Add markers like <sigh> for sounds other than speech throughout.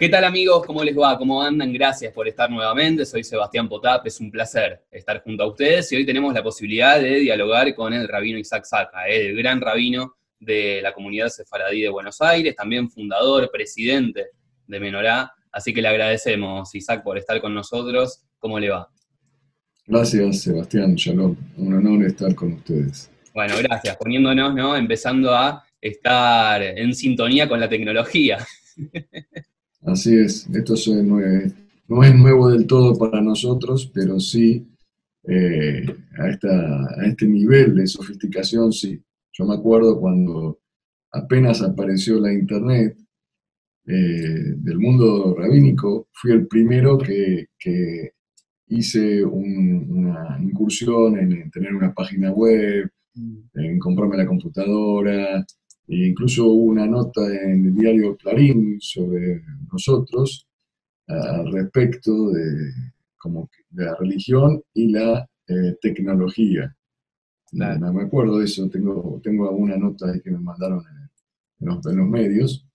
¿Qué tal amigos? ¿Cómo les va? ¿Cómo andan? Gracias por estar nuevamente. Soy Sebastián Potap, es un placer estar junto a ustedes y hoy tenemos la posibilidad de dialogar con el rabino Isaac Saca, el gran rabino de la comunidad sefaradí de Buenos Aires, también fundador, presidente de Menorá. Así que le agradecemos, Isaac, por estar con nosotros. ¿Cómo le va? Gracias, Sebastián. Shalom. Un honor estar con ustedes. Bueno, gracias. Poniéndonos, ¿no? Empezando a estar en sintonía con la tecnología. <laughs> Así es, esto no es, nuevo del todo para nosotros, pero sí eh, a, este nivel de sofisticación, sí. Yo me acuerdo cuando apenas apareció la Internet eh, del mundo rabínico, fui el primero que, hice una incursión en, tener una página web, mm. en comprarme la computadora, e incluso hubo una nota en el diario Clarín sobre nosotros al respecto de, como de la religión y la eh, tecnología. No, me acuerdo de eso, tengo, tengo alguna nota ahí que me mandaron en, los, medios,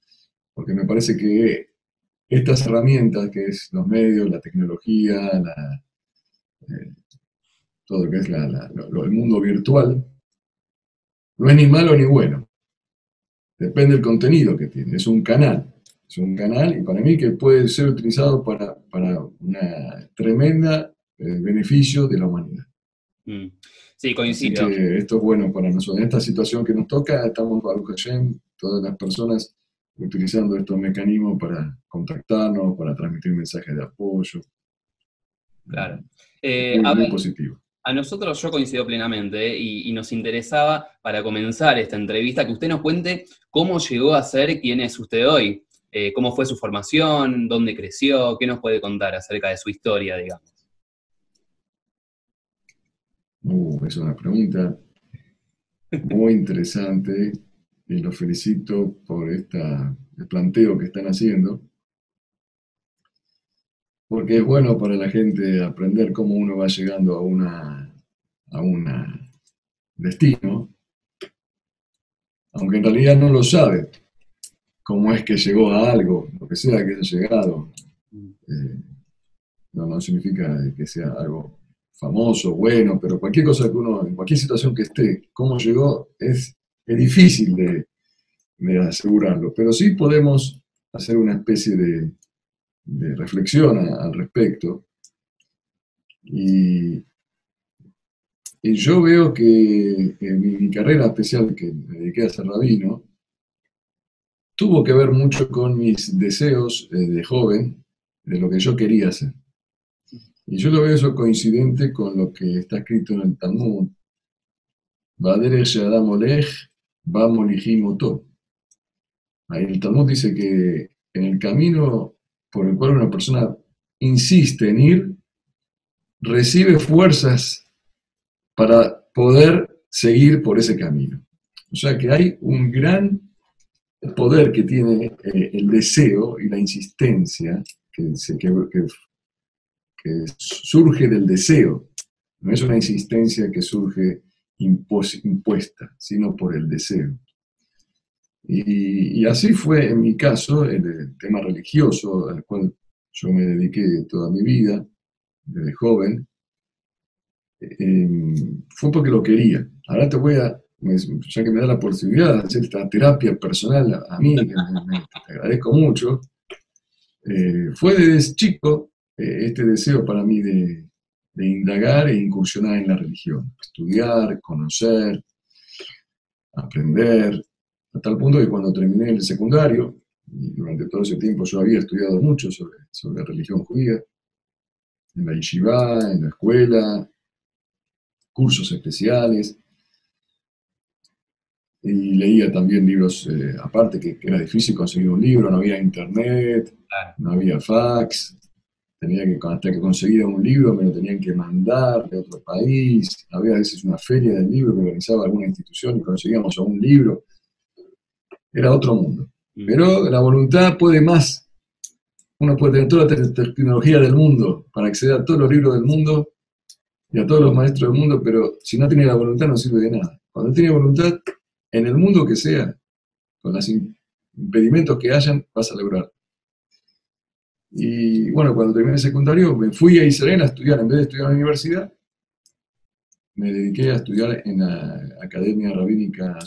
porque me parece que estas herramientas, que es los medios, la tecnología, eh, todo lo que es el mundo virtual, no es ni malo ni bueno. Depende del contenido que tiene. Es un canal. Es un canal y para mí que puede ser utilizado para, para un tremenda eh, beneficio de la humanidad. Mm. Sí, coincido. esto es bueno para nosotros. En esta situación que nos toca, estamos, Baruch Hashem, todas las personas utilizando estos mecanismos para contactarnos, para transmitir mensajes de apoyo. Claro. Eh, muy positivo. A nosotros yo coincido plenamente y, nos interesaba para comenzar esta entrevista que usted nos cuente cómo llegó a ser quien es usted hoy, eh, cómo fue su formación, dónde creció, qué nos puede contar acerca de su historia, digamos. Uh, es una pregunta muy interesante y los felicito por esta, el planteo que están haciendo porque es bueno para la gente aprender cómo uno va llegando a una a un destino, aunque en realidad no lo sabe cómo es que llegó a algo, lo que sea que haya llegado. Eh, no, no significa que sea algo famoso, bueno, pero cualquier cosa que uno, en cualquier situación que esté, cómo llegó, es, es difícil de, de asegurarlo, pero sí podemos hacer una especie de, de reflexión al respecto. Y, y, yo veo que en mi, carrera especial, que me dediqué a ser rabino, tuvo que ver mucho con mis deseos eh, de joven, de lo que yo quería hacer. Y yo lo veo eso coincidente con lo que está escrito en el Talmud. Ahí el Talmud dice que en el camino por el cual una persona insiste en ir, recibe fuerzas para poder seguir por ese camino. O sea que hay un gran poder que tiene eh, el deseo y la insistencia que, que, surge del deseo. No es una insistencia que surge impuesta, sino por el deseo. Y, así fue en mi caso, el, tema religioso, al cual yo me dediqué toda mi vida, desde joven, em, fue porque lo quería. Ahora te voy a, ya que me da la posibilidad de hacer esta terapia personal a mí, me, te agradezco mucho, eh, fue desde chico eh, este deseo para mí de, de indagar e incursionar en la religión, estudiar, conocer, aprender, a tal punto que cuando terminé el secundario, y durante todo ese tiempo yo había estudiado mucho sobre, sobre religión judía, en la yeshiva, en la escuela, cursos especiales, y leía también libros eh, aparte, que, era difícil conseguir un libro, no había internet, no había fax, tenía que, hasta que conseguía un libro me lo tenían que mandar de otro país, había a veces una feria del libro que organizaba alguna institución y conseguíamos un libro, era otro mundo. Pero la voluntad puede más. Uno puede tener toda la tecnología del mundo para acceder a todos los libros del mundo y a todos los maestros del mundo, pero si no tiene la voluntad no sirve de nada. Cuando tiene voluntad, en el mundo que sea, con los impedimentos que hayan, vas a lograr. Y bueno, cuando terminé el secundario me fui a Israel a estudiar, en vez de estudiar en la universidad, me dediqué a estudiar en la Academia Rabínica,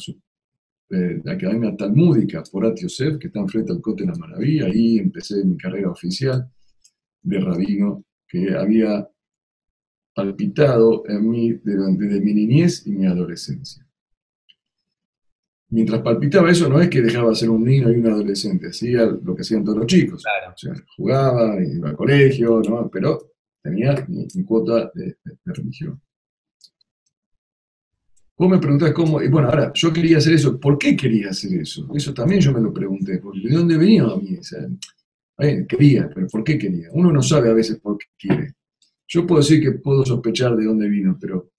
eh, la Academia Talmúdica Porat Yosef, que está enfrente al Cote de la Maravilla. Ahí empecé mi carrera oficial de rabino, que había palpitado en mí desde mi niñez y mi adolescencia. Mientras palpitaba eso, no es que dejaba de ser un niño y un adolescente, hacía lo que hacían todos los chicos. O sea, jugaba, iba al colegio, ¿no? pero tenía mi, cuota de religión. Vos me preguntás cómo, y bueno, ahora, yo quería hacer eso, ¿por qué quería hacer eso? Eso también yo me lo pregunté, porque ¿de dónde venía a mí? quería, pero ¿por qué quería? Uno no sabe a veces por qué quiere. Yo puedo decir que puedo sospechar de dónde vino, pero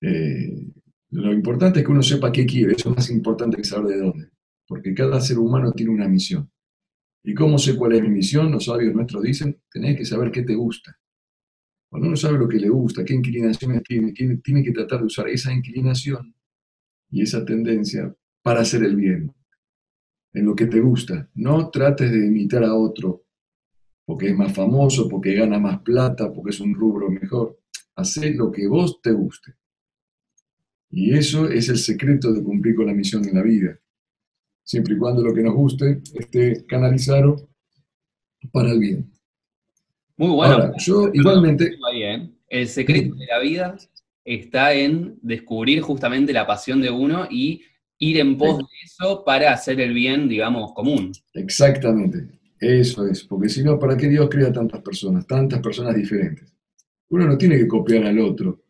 eh, lo importante es que uno sepa qué quiere, eso es más importante que saber de dónde, porque cada ser humano tiene una misión. ¿Y cómo sé cuál es mi misión? Los sabios nuestros dicen, tenés que saber qué te gusta. Cuando uno sabe lo que le gusta, qué inclinaciones tiene, tiene que tratar de usar esa inclinación y esa tendencia para hacer el bien, en lo que te gusta. No trates de imitar a otro porque es más famoso, porque gana más plata, porque es un rubro mejor. Hacé lo que vos te guste. Y eso es el secreto de cumplir con la misión de la vida. Siempre y cuando lo que nos guste esté canalizado para el bien. Muy bueno. yo igualmente... El secreto de la vida está en descubrir justamente la pasión de uno y ir en pos de eso para hacer el bien, digamos, común. Exactamente, eso es, porque si no, ¿para qué Dios crea tantas personas, tantas personas diferentes? Uno no tiene que copiar al otro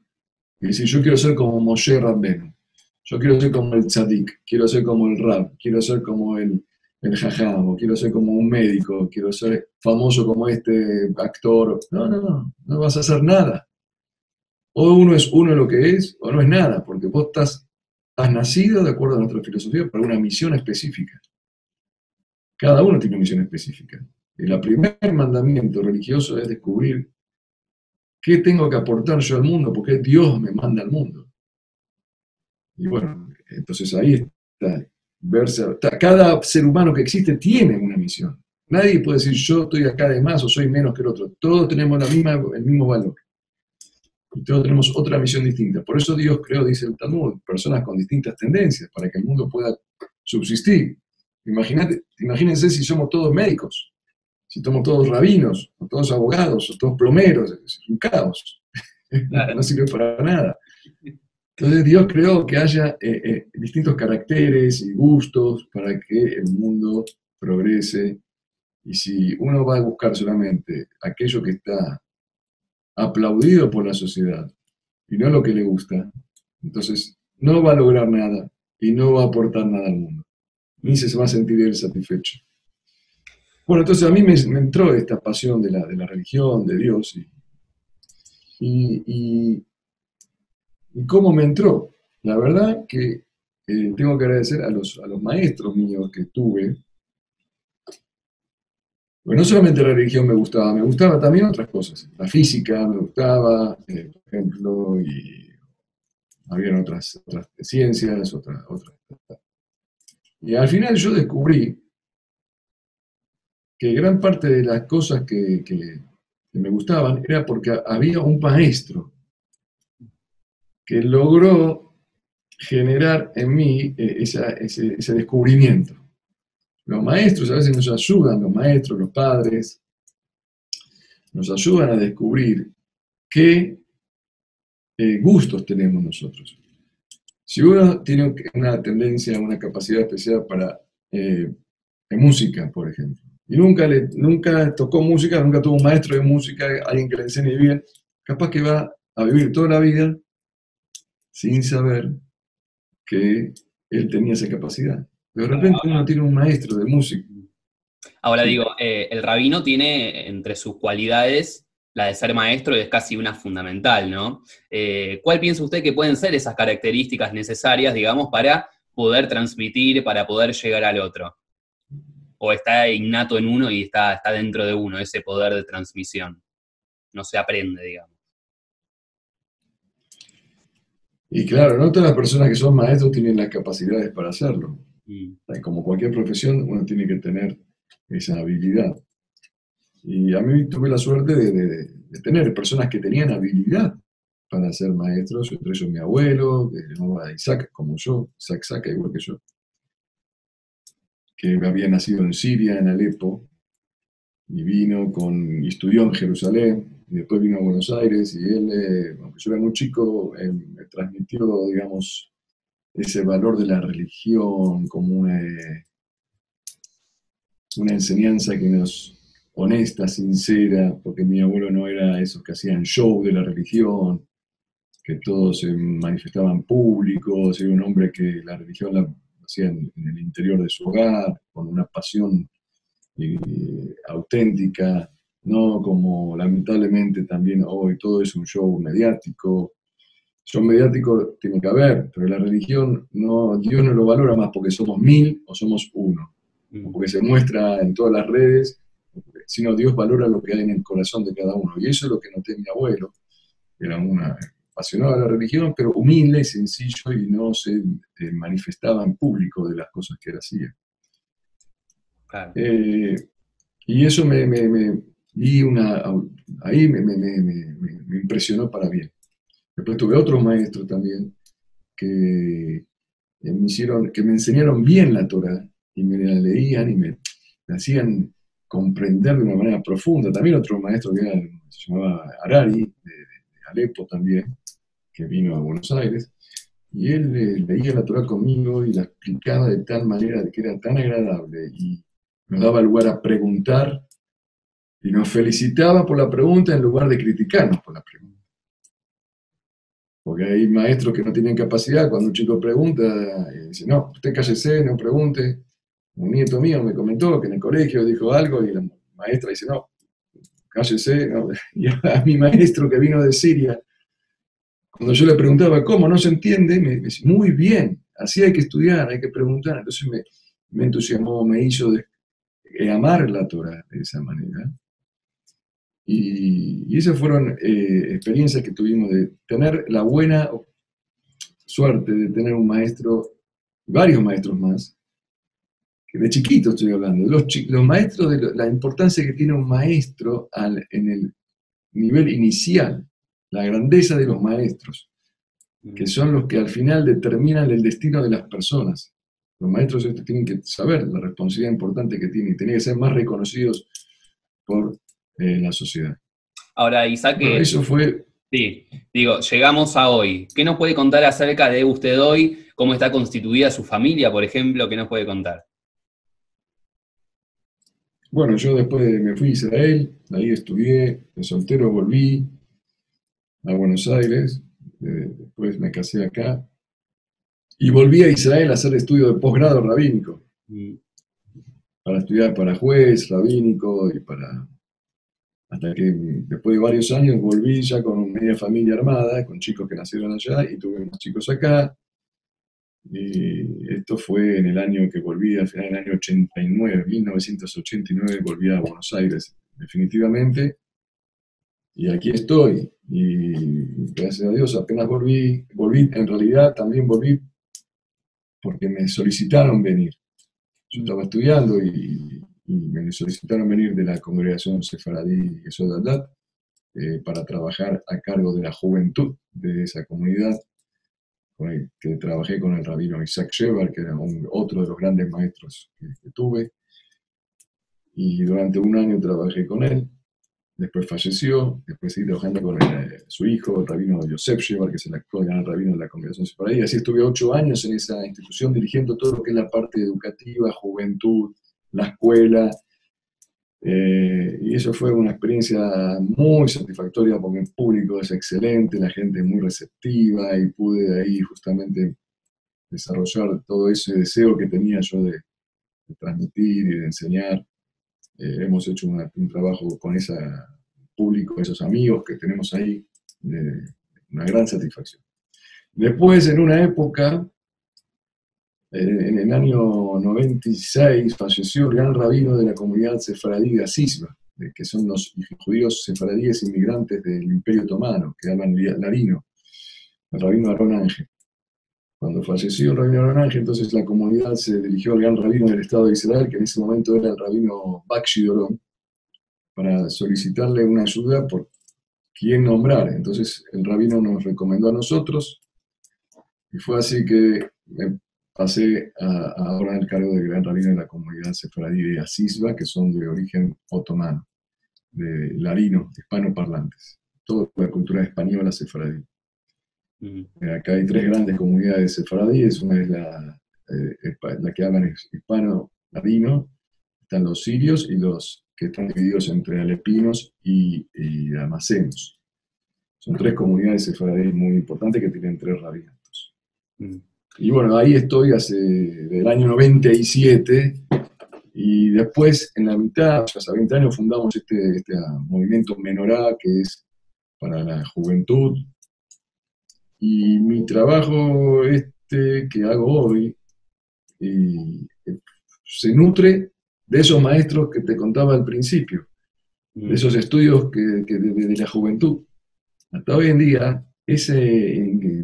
y decir, yo quiero ser como Moshe Rabbenu, yo quiero ser como el tzadik, quiero ser como el rab, quiero ser como el, el jajam, o quiero ser como un médico, quiero ser famoso como este actor. No, no, no, no vas a hacer nada. O uno es uno lo que es, o no es nada, porque vos estás, has nacido, de acuerdo a nuestra filosofía, para una misión específica. Cada uno tiene una misión específica. Y el primer mandamiento religioso es descubrir qué tengo que aportar yo al mundo, porque Dios me manda al mundo. Y bueno, entonces ahí está verse. Cada ser humano que existe tiene una misión. Nadie puede decir yo estoy acá de más o soy menos que el otro. Todos tenemos la misma, el mismo valor. Y todos tenemos otra misión distinta. Por eso Dios creó, dice el Talmud, personas con distintas tendencias para que el mundo pueda subsistir. Imagínate, imagínense si somos todos médicos, si somos todos rabinos, o todos abogados, o todos plomeros. Es un caos. <laughs> no sirve para nada. Entonces Dios creó que haya eh, eh, distintos caracteres y gustos para que el mundo progrese. Y si uno va a buscar solamente aquello que está aplaudido por la sociedad y no lo que le gusta, entonces no va a lograr nada y no va a aportar nada al mundo. Ni se va a sentir él satisfecho. Bueno, entonces a mí me, entró esta pasión de la, de la, religión, de Dios, y ¿Y cómo me entró? La verdad que eh, tengo que agradecer a los, a los maestros míos que tuve. Bueno, no solamente la religión me gustaba, me gustaba también otras cosas. La física me gustaba, eh, por ejemplo, y había otras, otras ciencias, otras, otras. Y al final yo descubrí que gran parte de las cosas que, que me gustaban era porque había un maestro que logró generar en mí eh, ese, descubrimiento. Los maestros a veces nos ayudan, los maestros, los padres, nos ayudan a descubrir qué eh, gustos tenemos nosotros. Si uno tiene una tendencia, una capacidad especial para eh, música, por ejemplo, y nunca, le, nunca tocó música, nunca tuvo un maestro de música, alguien que le enseñe bien, capaz que va a vivir toda la vida sin saber que él tenía esa capacidad. De repente uno tiene un maestro de música. Ahora digo, eh, el rabino tiene entre sus cualidades la de ser maestro y es casi una fundamental, ¿no? Eh, ¿Cuál piensa usted que pueden ser esas características necesarias, digamos, para poder transmitir, para poder llegar al otro? ¿O está innato en uno y está, está dentro de uno ese poder de transmisión? No se aprende, digamos. Y claro, no todas las personas que son maestros tienen las capacidades para hacerlo. Mm. Como cualquier profesión, uno tiene que tener esa habilidad. Y a mí tuve la suerte de, tener personas que tenían habilidad para ser maestros, entre ellos mi abuelo, que se llamaba Isaac, como yo, Isaac Saca, igual que yo, que había nacido en Siria, en Alepo, y vino con, y estudió en Jerusalén, y después vino a Buenos Aires, y él, eh, aunque yo era muy chico, eh, me transmitió, digamos, ese valor de la religión como una, una enseñanza que nos honesta, sincera, porque mi abuelo no era esos que hacían show de la religión, que todos se manifestaban públicos, era un hombre que la religión la hacía en, el interior de su hogar, con una pasión eh, auténtica, no como lamentablemente también hoy todo es un show mediático. Show mediático tiene que haber, pero la religión no, Dios no lo valora más porque somos mil o somos uno, mm. porque se muestra en todas las redes sino Dios valora lo que hay en el corazón de cada uno. Y eso es lo que noté mi abuelo, era una apasionado de la religión, pero humilde y sencillo y no se eh, manifestaba en público de las cosas que él hacía. Eh, y eso me, me, una, ahí me, me, impresionó para bien. Después tuve otros maestros también que eh, me hicieron, que me enseñaron bien la Torah y me la leían y me hacían comprender de una manera profunda. También otro maestro que se llamaba Arari, de, Alepo también, que vino a Buenos Aires, y él eh, leía la Torah conmigo y la explicaba de tal manera de que era tan agradable y nos daba lugar a preguntar y nos felicitaba por la pregunta en lugar de criticarnos por la pregunta. Porque hay maestros que no tienen capacidad, cuando un chico pregunta, y dice, no, usted cállese, no pregunte, un nieto mío me comentó que en el colegio dijo algo y la maestra dice, no, cállese. <laughs> Y a mi maestro que vino de Siria, cuando yo le preguntaba cómo no se entiende, me dice, muy bien, así hay que estudiar, hay que preguntar. Entonces me, entusiasmó, me hizo amar la Torah de esa manera. Y, esas fueron eh, experiencias que tuvimos de tener la buena suerte de tener un maestro, varios maestros más, de chiquito estoy hablando, los, los maestros, de la importancia que tiene un maestro en el nivel inicial, la grandeza de los maestros, que mm. son los que al final determinan el destino de las personas. Los maestros tienen que saber la responsabilidad importante que tienen y tienen que ser más reconocidos por eh, la sociedad. Ahora, Isaac, eso fue... Sí, digo, llegamos a hoy. ¿Qué nos puede contar acerca de usted hoy? ¿Cómo está constituida su familia, por ejemplo? ¿Qué nos puede contar? Bueno, yo después me fui a Israel, ahí estudié, de soltero volví a Buenos Aires, eh, después me casé acá, y volví a Israel a hacer estudio de posgrado rabínico, para estudiar para juez, rabínico, y para... Hasta que después de varios años volví ya con media familia armada, con chicos que nacieron allá, y tuve unos chicos acá, y esto fue en el año que volví, al final del año 89, 1989, volví a Buenos Aires definitivamente. Y aquí estoy. Y gracias a Dios apenas volví, volví, en realidad también volví porque me solicitaron venir. Yo estaba estudiando y, me solicitaron venir de la congregación Sefaradí y Sodadat eh, para trabajar a cargo de la juventud de esa comunidad que trabajé con el rabino Isaac Shebar, que era otro de los grandes maestros que, tuve. Y durante un año trabajé con él. Después falleció, después seguí trabajando con eh, su hijo, el rabino Yosef Shebar, que es el actual gran rabino de la congregación ahí. Así estuve ocho años en esa institución dirigiendo todo lo que es la parte educativa, juventud, la escuela, eh, y eso fue una experiencia muy satisfactoria porque el público es excelente, la gente es muy receptiva y pude ahí justamente desarrollar todo ese deseo que tenía yo de, transmitir y de enseñar. Eh, hemos hecho un trabajo con ese público, esos amigos que tenemos ahí, de una gran satisfacción. Después, en una época, en el año 96 falleció el gran rabino de la comunidad sefaradí de Asisba, que son los judíos sefaradíes inmigrantes del Imperio Otomano, que llaman Larino, el rabino Aarón Ángel. Cuando falleció el rabino Ángel, entonces la comunidad se dirigió al gran rabino del Estado de Israel, que en ese momento era el rabino Bakshi Dorón, para solicitarle una ayuda por quién nombrar. Entonces el rabino nos recomendó a nosotros y fue así que me pasé a, ahora al cargo de gran rabino de la comunidad sefaradí de Asisba, que son de origen otomano, de larino, hispanoparlantes. Toda la cultura española sefaradí. Eh, acá hay tres grandes comunidades sefaradíes, una es la, eh, la que hablan hispano-ladino, están los sirios y los que están divididos entre alepinos y, y amacenos. Son tres comunidades sefaradíes muy importantes que tienen tres rabinos. Mm. Y bueno, ahí estoy hace del año 97 y después en la mitad, hace 20 años fundamos este, este movimiento Menorá que es para la juventud. Y mi trabajo este que hago hoy se nutre de esos maestros que te contaba al principio, de esos estudios que, de, la juventud. Hasta hoy en día, esa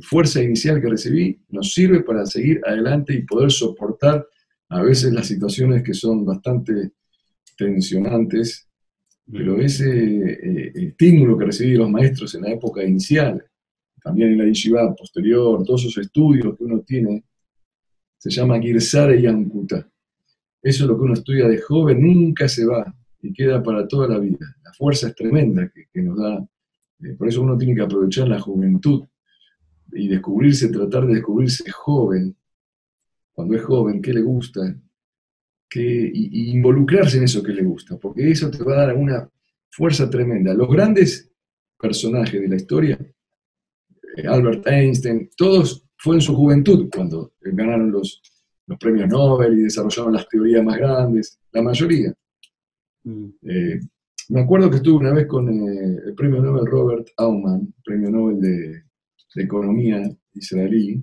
fuerza inicial que recibí nos sirve para seguir adelante y poder soportar a veces las situaciones que son bastante tensionantes, pero ese eh, estímulo que recibí de los maestros en la época inicial, también en la yeshiva posterior, todos esos estudios que uno tiene, se llama Girsare Yankuta. Eso es lo que uno estudia de joven, nunca se va y queda para toda la vida. La fuerza es tremenda que, nos da. Eh, por eso uno tiene que aprovechar la juventud y descubrirse, tratar de descubrirse joven, cuando es joven, qué le gusta, y, involucrarse en eso que le gusta, porque eso te va a dar una fuerza tremenda. Los grandes personajes de la historia, Albert Einstein, todos fue en su juventud cuando ganaron los, los premios Nobel y desarrollaron las teorías más grandes, la mayoría. Mm. Eh, me acuerdo que estuve una vez con eh, el premio Nobel Robert Aumann, premio Nobel de, Economía israelí,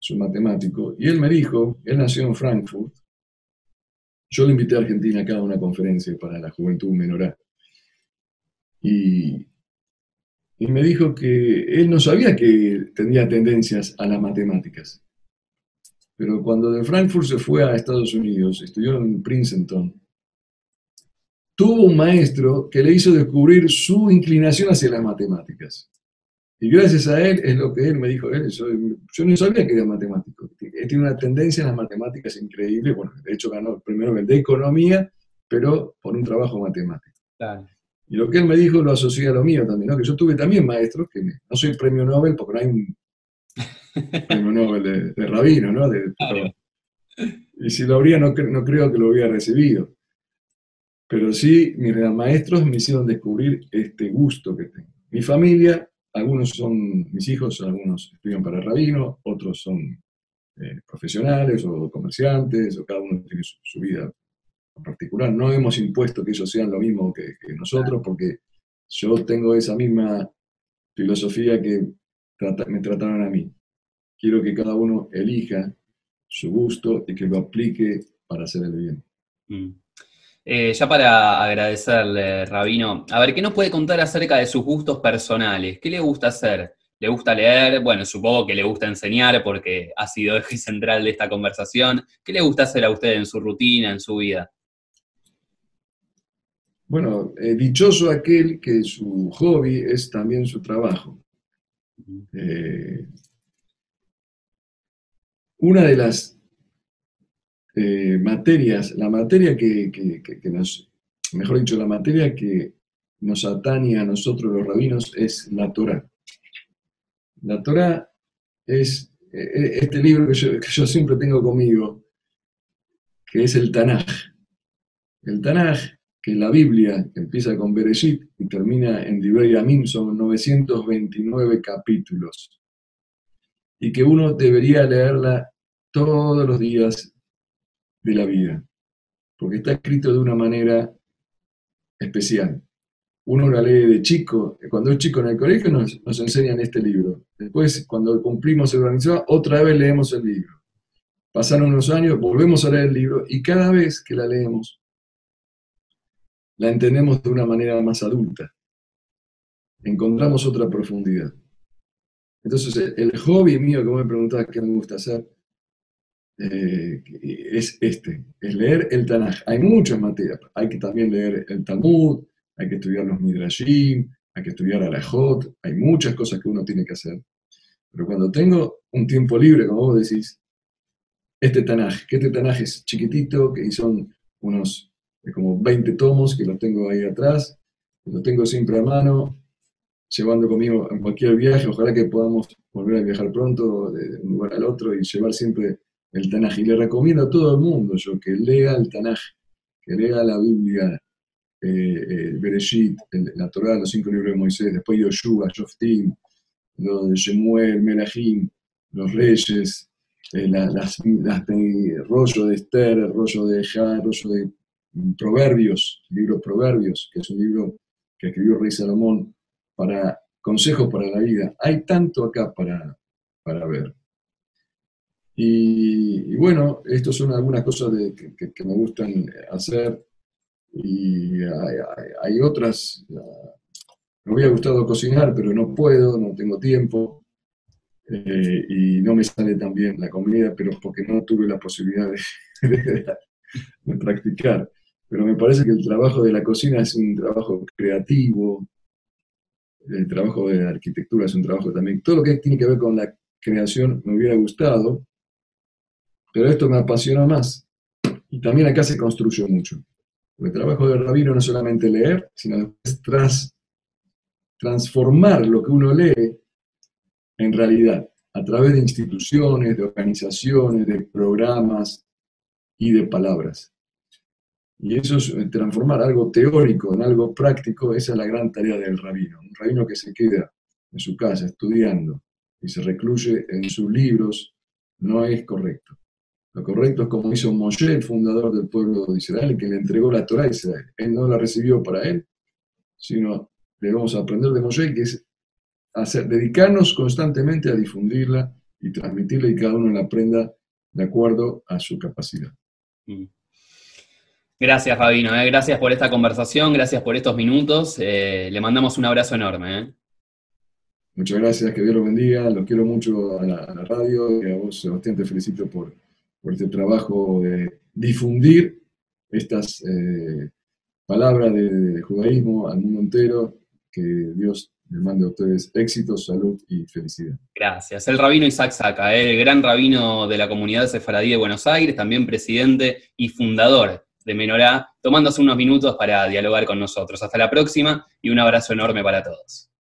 es un matemático, y él me dijo, él nació en Frankfurt, yo le invité a Argentina acá a una conferencia para la juventud menorá. Y y me dijo que él no sabía que tenía tendencias a las matemáticas. Pero cuando de Frankfurt se fue a Estados Unidos, estudió en Princeton, tuvo un maestro que le hizo descubrir su inclinación hacia las matemáticas. Y gracias a él, es lo que él me dijo, él, yo, no sabía que era matemático. Tiene una tendencia en las matemáticas increíble. Bueno, de hecho ganó el primer Nobel de Economía, pero por un trabajo matemático. Claro. Y lo que él me dijo lo asocié a lo mío también, ¿no? que yo tuve también maestros, que no soy premio Nobel porque no hay un <laughs> premio Nobel de, rabino, ¿no? y si lo habría, no, no, creo que lo hubiera recibido. Pero sí, mis maestros me hicieron descubrir este gusto que tengo. Mi familia, algunos son mis hijos, algunos estudian para rabino, otros son eh, profesionales o comerciantes, o cada uno tiene su vida en particular. No hemos impuesto que ellos sean lo mismo que, nosotros, porque yo tengo esa misma filosofía que me trataron a mí. Quiero que cada uno elija su gusto y que lo aplique para hacer el bien. Mm. Eh, ya para agradecerle, Rabino, a ver, ¿qué nos puede contar acerca de sus gustos personales? ¿Qué le gusta hacer? ¿Le gusta leer? Bueno, supongo que le gusta enseñar porque ha sido eje central de esta conversación. ¿Qué le gusta hacer a usted en su rutina, en su vida? Bueno, eh, dichoso aquel que su hobby es también su trabajo. Eh, una de las eh, materias, la materia que, nos, mejor dicho, la materia que nos atañe a nosotros los rabinos es la Torah. La Torah es este libro que yo, que yo siempre tengo conmigo, que es el Tanaj. El Tanaj que la Biblia empieza con Bereshit y termina en Divrei Yamim, son 929 capítulos, y que uno debería leerla todos los días de la vida, porque está escrito de una manera especial. Uno la lee de chico, cuando es chico en el colegio nos, enseñan este libro. Después, cuando cumplimos el organizado, otra vez leemos el libro. Pasaron unos años, volvemos a leer el libro y cada vez que la leemos la entendemos de una manera más adulta. Encontramos otra profundidad. Entonces, el hobby mío, como me preguntaba qué me gusta hacer, eh, es este, es leer el Tanaj. Hay muchas materias, hay que también leer el Talmud, hay que estudiar los Midrashim, hay que estudiar Arajot, hay muchas cosas que uno tiene que hacer. Pero cuando tengo un tiempo libre, como vos decís, este Tanaj, que este Tanaj es chiquitito, que son unos eh, como 20 tomos que los tengo ahí atrás, lo tengo siempre a mano, llevando conmigo en cualquier viaje, ojalá que podamos volver a viajar pronto de un lugar al otro y llevar siempre el Tanaj. Y le recomiendo a todo el mundo yo que lea el Tanaj, que lea la Biblia, eh, eh Bereshit, la Torah, los cinco libros de Moisés, después Yoshua, Shoftim, los de Shemuel, Melahim, los reyes, eh, el rollo de Esther, el rollo de Ja, el rollo de Proverbios, libro Proverbios, que es un libro que escribió rey Salomón para consejos para la vida. Hay tanto acá para, para ver. Y, bueno, estas son algunas cosas que, me gustan hacer. Y hay, otras. Me hubiera gustado cocinar, pero no puedo, no tengo tiempo. Eh, y no me sale tan bien la comida, pero porque no tuve la posibilidad de, <laughs> practicar. Pero me parece que el trabajo de la cocina es un trabajo creativo, el trabajo de arquitectura es un trabajo también. Todo lo que tiene que ver con la creación me hubiera gustado, pero esto me apasiona más. Y también acá se construye mucho. el trabajo del rabino no es solamente leer, sino transformar lo que uno lee en realidad, a través de instituciones, de organizaciones, de programas y de palabras. Y eso es eh, transformar algo teórico en algo práctico, esa es la gran tarea del rabino. Un rabino que se queda en su casa estudiando y se recluye en sus libros no es correcto. Lo correcto es como hizo Moshe, el fundador del pueblo de Israel, que le entregó la Torah a Israel. Él no la recibió para él, sino debemos aprender de Moshe, que es hacer, dedicarnos constantemente a difundirla y transmitirla y cada uno la aprenda de acuerdo a su capacidad. Mm. Gracias, Rabino. Eh. Gracias por esta conversación, gracias por estos minutos. Eh, le mandamos un abrazo enorme. Eh. Muchas gracias, que Dios los bendiga. Los quiero mucho a la, radio y a vos, Sebastián, te felicito por, este trabajo de difundir estas palabras de, judaísmo al mundo entero. Que Dios les mande a ustedes éxito, salud y felicidad. Gracias. El rabino Isaac Saca, el gran rabino de la comunidad sefaradí de Buenos Aires, también presidente y fundador de Menorá, tomándose unos minutos para dialogar con nosotros. Hasta la próxima y un abrazo enorme para todos.